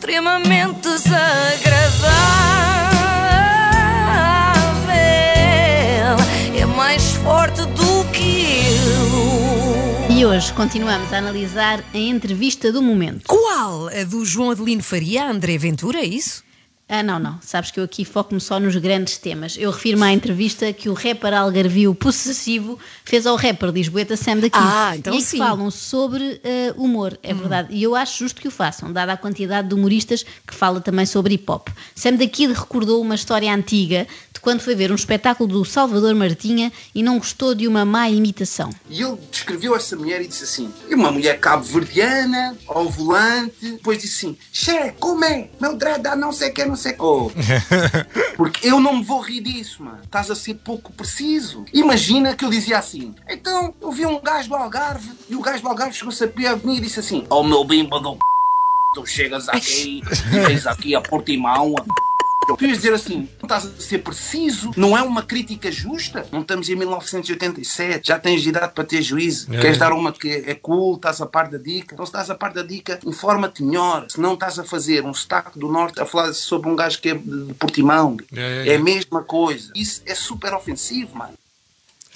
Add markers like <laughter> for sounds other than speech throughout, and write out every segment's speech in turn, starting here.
extremamente desagradável. É mais forte do que eu. E hoje continuamos a analisar a entrevista do momento. Qual? A do João Adelino Faria, a André Ventura, é isso? Ah, não, não. Sabes que eu aqui foco-me só nos grandes temas. Eu refiro-me à entrevista que o rapper algarvio possessivo fez ao rapper lisboeta Sam daqui. Ah, então e que sim. falam sobre eh, humor, é verdade. E eu acho justo que o façam, dada a quantidade de humoristas que fala também sobre hip-hop. Sam daqui recordou uma história antiga de quando foi ver um espetáculo do Salvador Martinha e não gostou de uma má imitação. E ele descreveu essa mulher e disse assim: e uma mulher cabo-verdiana, ao volante, depois disse assim: Xé, como é? Meu dread dá não sei o que, não sei o que. Oh, <laughs> porque eu não me vou rir disso, mano. Estás a ser pouco preciso. Imagina que eu dizia assim: então eu vi um gajo do Algarve e o gajo do Algarve chegou-se a pé de mim e disse assim: Oh meu bimba do c... tu chegas aqui e tens aqui a Portimão. a Tu ias dizer assim, não estás a ser preciso, não é uma crítica justa? Não estamos em 1987, já tens idade para ter juízo. É. Queres dar uma que é cool, estás a par da dica? Então se estás a par da dica, informa-te melhor. Se não estás a fazer um sotaque do norte a falar sobre um gajo que é de Portimão, É, é, é é. a mesma coisa. Isso é super ofensivo, mano.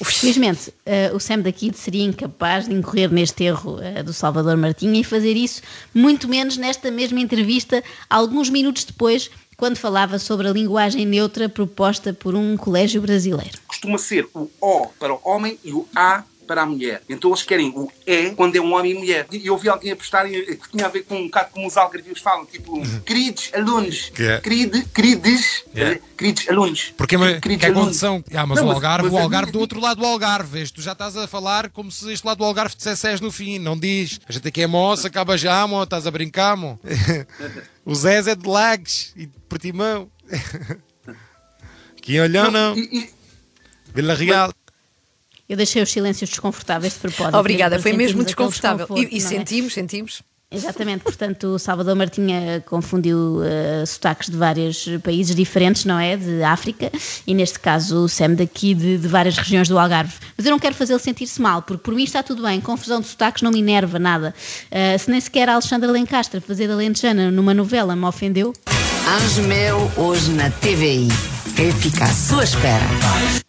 Felizmente, eh, o Sam da Kid seria incapaz de incorrer neste erro eh, do Salvador Martinha e fazer isso, muito menos nesta mesma entrevista, alguns minutos depois, quando falava sobre a linguagem neutra proposta por um colégio brasileiro. Costuma ser o O para o homem e o A para a mulher. Então eles querem o E quando é um homem e mulher. E eu ouvi alguém apostar que tinha a ver com um bocado como os algarvios falam, tipo, queridos alunos, Que é? querido, queridos, É. queridos alunos. Porque mas, Queridos que é alunos. condição. Ah, mas Não, o Algarve, mas o Algarve do outro lado do Algarve. Este, tu já estás a falar como se este lado do Algarve dissesse és no fim, não diz. A gente aqui é moça, acaba já, mo, estás a brincar, mo. <laughs> o Zés é de Lagos e de Portimão. <laughs> Que olhão, não. E- e- Vila Real. Eu deixei os silêncios desconfortáveis de propósito. Obrigada, foi mesmo desconfortável. E, e é? sentimos, sentimos. Exatamente, portanto, o Salvador Martinha confundiu eh, sotaques de vários países diferentes, não é? De África, e neste caso o Sam daqui de, de várias regiões do Algarve. Mas eu não quero fazê-lo sentir-se mal, porque por mim está tudo bem, confusão de sotaques não me enerva nada. Eh, se nem sequer a Alexandra Lencastre fazer a Lentejana numa novela me ofendeu, Anjo meu, hoje na TVI. Eu fico à sua espera.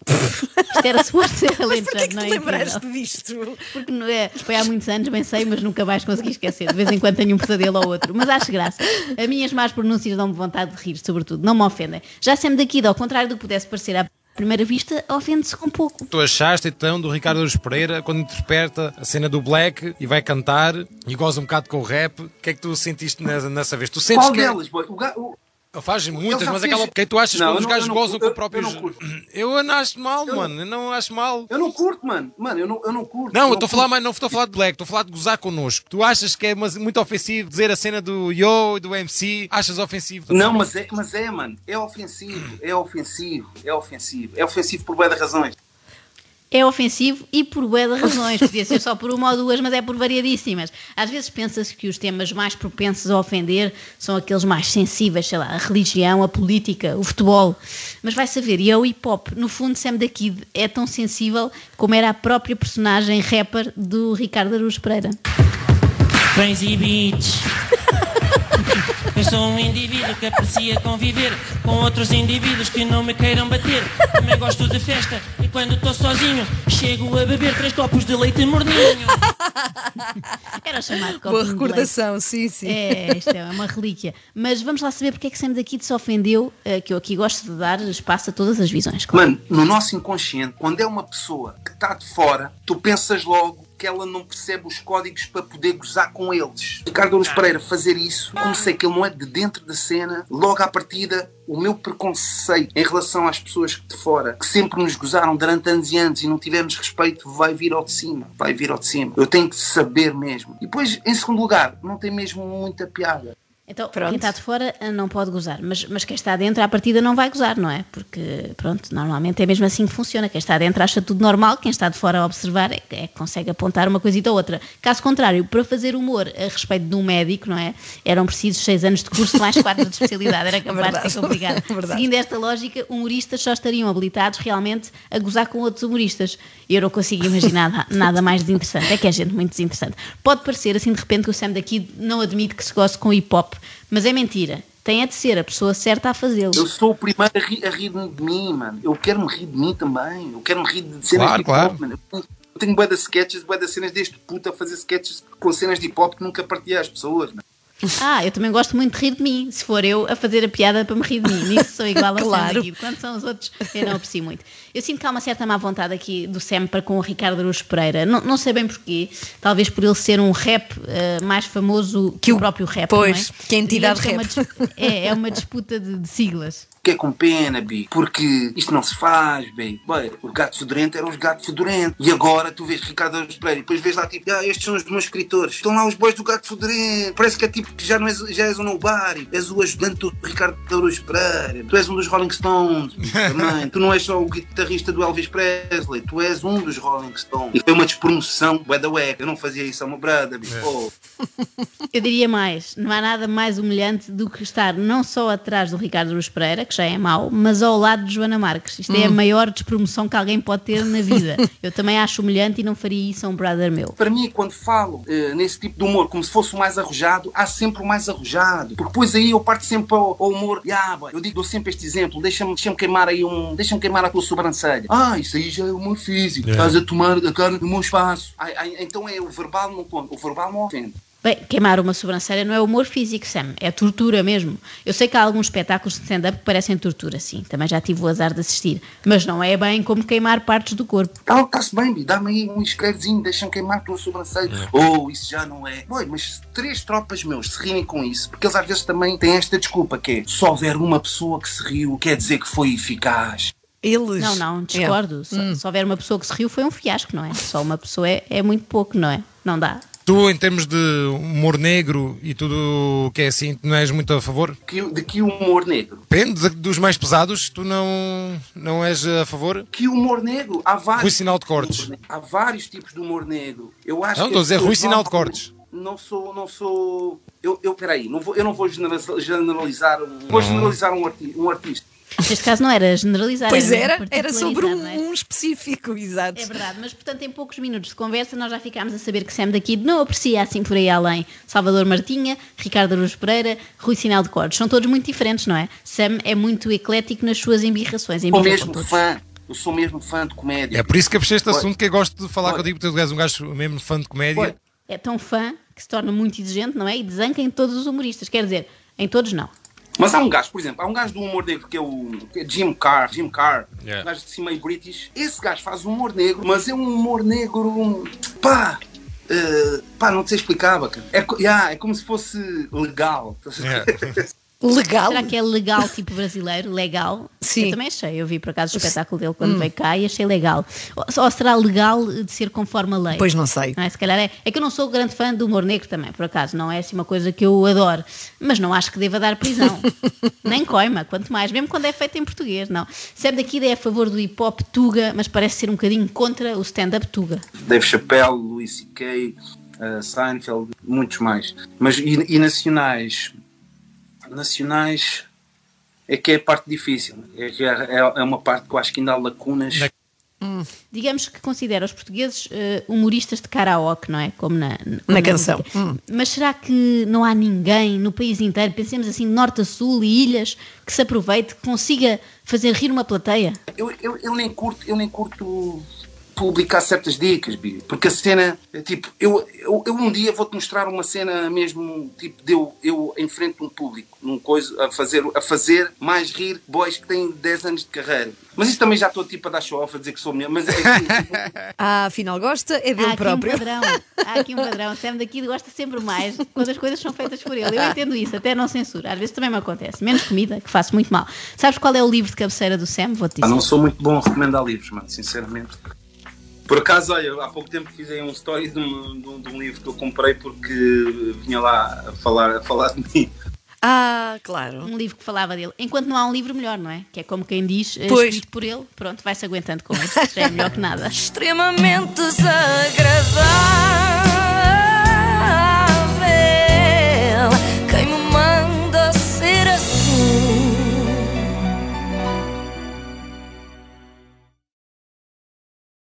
isto era suposto ser a Porquê Lentejana, que não te é? lembraste disto? Porque não é, foi há muitos anos, bem sei, mas nunca mais consegui esquecer. De vez em quando tenho um pesadelo ou outro. Mas acho graça. As minhas más pronúncias dão-me vontade de rir, sobretudo. Não me ofendem. Já sempre daqui, ao contrário do que pudesse parecer à primeira vista, ofende-se um pouco. Tu achaste então do Ricardo Aruz Pereira quando interpreta a cena do Black e vai cantar e goza um bocado com o rap? O que é que tu sentiste nessa, nessa vez? Tu sentes Qual que. é- delas, boy? O ga- o- Faz muitas, mas fez- aquela. O que é que tu achas Não, quando eu os não- gajos não gozam com o próprio. eu não curto. Eu não acho mal, Eu- mano. Eu não acho mal. Eu não curto, mano. Mano, eu não, eu não curto. Não, eu estou a falar, mas não estou a falar de black, estou a falar de gozar connosco. Tu achas que é muito ofensivo dizer a cena do Yo e do MC? Achas ofensivo? Não, mas é, mas é, mano. É ofensivo. É ofensivo. É ofensivo. É ofensivo por de razões. É ofensivo e por bué de razões. <laughs> Podia ser só por uma ou duas, mas é por variadíssimas. Às vezes pensa-se que os temas mais propensos a ofender são aqueles mais sensíveis, sei lá, a religião, a política, o futebol. Mas vai saber, e é o hip-hop. No fundo, Sam da Kid é tão sensível como era a própria personagem rapper do Ricardo Aruz Pereira. Crazy Beach. <laughs> Eu sou um indivíduo que aprecia conviver com outros indivíduos que não me queiram bater. Também gosto de festa e quando estou sozinho chego a beber três copos de leite morninho. Era chamado copo Boa de leite. recordação, sim, sim. É, isto é uma relíquia. Mas vamos lá saber porque é que Sam da Kid se ofendeu, eh, que eu aqui gosto de dar espaço a todas as visões. Claro. Mano, no nosso inconsciente, quando é uma pessoa que está de fora, tu pensas logo que ela não percebe os códigos para poder gozar com eles. Ricardo Aruz Pereira fazer isso, como sei que ele não é de dentro da cena, logo à partida, o meu preconceito em relação às pessoas de fora, que sempre nos gozaram durante anos e anos e não tivemos respeito, vai vir ao de cima. Vai vir ao de cima. Eu tenho que saber mesmo. E depois, em segundo lugar, não tem mesmo muita piada. Então, Pronto. quem está de fora eh, não pode gozar, mas, mas quem está dentro, à partida, não vai gozar, não é? Porque, pronto, normalmente é mesmo assim que funciona. Quem está dentro acha tudo normal, quem está de fora a observar é, que- é que consegue apontar uma coisita ou outra. Caso contrário, para fazer humor a respeito de um médico, não é? Eram precisos seis anos de curso mais quatro de especialidade, era <laughs> capaz de Verdade. ser complicado. <laughs> Verdade. Seguindo esta lógica, humoristas só estariam habilitados realmente a gozar com outros humoristas. Eu não consigo imaginar nada- <laughs> nada mais desinteressante. É que é gente muito desinteressante. Pode parecer, assim, de repente, que o Sam daqui não admite que se goste com hip Mas é mentira. Tem é de ser a pessoa certa a fazê-lo. Eu sou o primeiro a rir, a rir de mim, mano. Eu quero me rir de mim também. Eu quero me rir de cenas Claro, de claro. mano. Eu tenho- bué de sketches, bué de cenas deste puto a fazer sketches com cenas de hip hop que nunca partilhei às pessoas, mano. <laughs> Ah, eu também gosto muito de rir de mim. Se for eu a fazer a piada para me rir de mim. <laughs> Nisso sou igual a Claro. aqui. Quando são os outros, eu não aprecio muito. Eu sinto que há uma certa má vontade aqui do Sam para com o Ricardo Araújo Pereira. Não, não sei bem porquê. Talvez por ele ser um rap eh, mais famoso que, Que o próprio rap. pois, não é? que a entidade Digamos que é, uma, é, é uma disputa de, de siglas. Que é com pena, Bi, porque isto não se faz, bem. Bem, os gatos fedorentos eram os gatos fedorentos. E agora tu vês Ricardo Araújo Pereira e depois vês lá tipo, ah, estes são os meus escritores. Estão lá os boys do gato fedorento. Parece que é tipo que já, não és, já és um nobody. És o ajudante do Ricardo Araújo Pereira. Tu és um dos Rolling Stones. <laughs> Também. tu não és só o guitarrista do Elvis Presley. Tu és um dos Rolling Stones. E foi uma despromoção, bué da web. Eu não fazia isso ao meu brother, Bi. Oh. Eu diria mais, não há nada mais humilhante do que estar não só atrás do Ricardo Araújo Pereira, que já é mau, mas ao lado de Joana Marques. Isto é a maior despromoção que alguém pode ter na vida. <laughs> Eu também acho humilhante e não faria isso a um brother meu. Para mim, quando falo eh, nesse tipo de humor, como se fosse o mais arrojado, há sempre o mais arrojado. Porque depois aí eu parto sempre ao, ao humor. "Ya, boy", eu digo dou sempre este exemplo, deixa-me deixa queimar aí um. Deixa-me queimar a tua sobrancelha. Ah, isso aí já é humor físico. Estás a tomar a cara do meu espaço. Ai, ai, então é o verbal não conta. O verbal não ofende. Bem, queimar uma sobrancelha não é humor físico, Sam, é tortura mesmo. Eu sei que há alguns espetáculos de stand-up que parecem tortura, sim, também já tive o azar de assistir, mas não é bem como queimar partes do corpo. Ah, está-se bem, dá-me aí um escrevezinho, deixa-me queimar a tua sobrancelha. Oh, isso já não é. Boi, mas se três tropas meus se rirem com isso, porque eles às vezes também têm esta desculpa que é só houver uma pessoa que se riu, quer dizer que foi eficaz. Eles. Não, não, discordo. Se, Hum. se houver uma pessoa que se riu, foi um fiasco, não é? Só uma pessoa é, é muito pouco, não é? Não dá. Tu, em termos de humor negro e tudo o que é assim, não és muito a favor? Que, de que humor negro? Depende de- dos mais pesados, tu não, não és a favor? Que humor negro? Há vários. Rui Sinal de tipos Cortes. negro. Há vários tipos de humor negro. Eu acho Não, estou a dizer Rui Sinal de Cortes. Não sou, não sou. Eu, eu peraí, não vou, eu não vou generaliza- generalizar um. Vou generalizar um, arti um artista. Neste caso não era generalizar, Pois mesmo era, era sobre particularizar, um, é? um específico, exato. É verdade, mas portanto em poucos minutos de conversa nós já ficámos a saber que Sam daqui não aprecia assim por aí além Salvador Martinha, Ricardo Araújo Pereira, Rui Sinal de Cordes. São todos muito diferentes, não é? Sam é muito eclético nas suas embirrações. Sou embirra com mesmo fã. Eu sou mesmo fã de comédia. É por isso que puxei este assunto que eu gosto de falar contigo, porque tu és um gajo mesmo fã de comédia. Olha. É tão fã que se torna muito exigente, não é? E desanca em todos os humoristas. Quer dizer, em todos não. Mas há um gajo, por exemplo, há um gajo do humor negro que é o que é Jim Carr, Jim Carr, Yeah. um gajo de cima meio British. Esse gajo faz humor negro, mas é um humor negro, pá, eh, pá, não te bacana. É, yeah, é como se fosse legal. É. <laughs> Legal. Será que é legal tipo brasileiro? Legal? Sim. Eu também achei. Eu vi por acaso o espetáculo dele quando veio cá e achei legal. Ou, ou será legal de ser conforme a lei? Pois não sei. Não é? Se calhar é. É que eu não sou grande fã do humor negro também, por acaso. Não é assim uma coisa que eu adoro. Mas não acho que deva dar prisão. <laughs> Nem coima, quanto mais. Mesmo quando é feito em português, não. Sam daqui é a favor do hip hop Tuga, mas parece ser um bocadinho contra o stand-up Tuga. Dave Chappelle, Louis C.K., eh, Seinfeld, muitos mais. Mas e, e nacionais? Nacionais é que é a parte difícil. É, que é, é uma parte que eu acho que ainda há lacunas. Na- Digamos que considera os portugueses eh, humoristas de karaoke, não é? Como na, como Na canção. música. Hum. Mas será que não há ninguém no país inteiro, pensemos assim, norte a sul e ilhas, que se aproveite, que consiga fazer rir uma plateia? Eu, eu, eu nem curto, eu nem curto publicar certas dicas, Bi, porque a cena, é tipo, eu, eu, eu um dia vou-te mostrar uma cena mesmo, tipo, de eu, eu em frente a um público, num coisa, a fazer, a fazer mais rir boys que têm 10 anos de carreira. Mas isso também já estou tipo a dar show off a dizer que sou melhor, mas é que, tipo, <laughs> Ah, afinal gosta, é Há dele aqui próprio. um padrão, há aqui um padrão. O <laughs> Sam daqui gosta sempre mais quando as coisas são feitas por ele. Eu entendo isso, até não censura. Às vezes também me acontece. Menos comida, que faço muito mal. Sabes qual é o livro de cabeceira do Sam? Vou-te Ah, dizer. não sou muito bom a recomendar livros, mano, sinceramente. Por acaso, olha, há pouco tempo fiz aí um story de um, de um- de um livro que eu comprei porque vinha lá a falar, a falar de mim. Ah, claro. Um livro que falava dele. Enquanto não há um livro melhor, não é? Que é como quem diz, eh, Pois. escrito por ele, pronto, vai-se aguentando com isso. Já é melhor que nada. <laughs> Extremamente desagradável.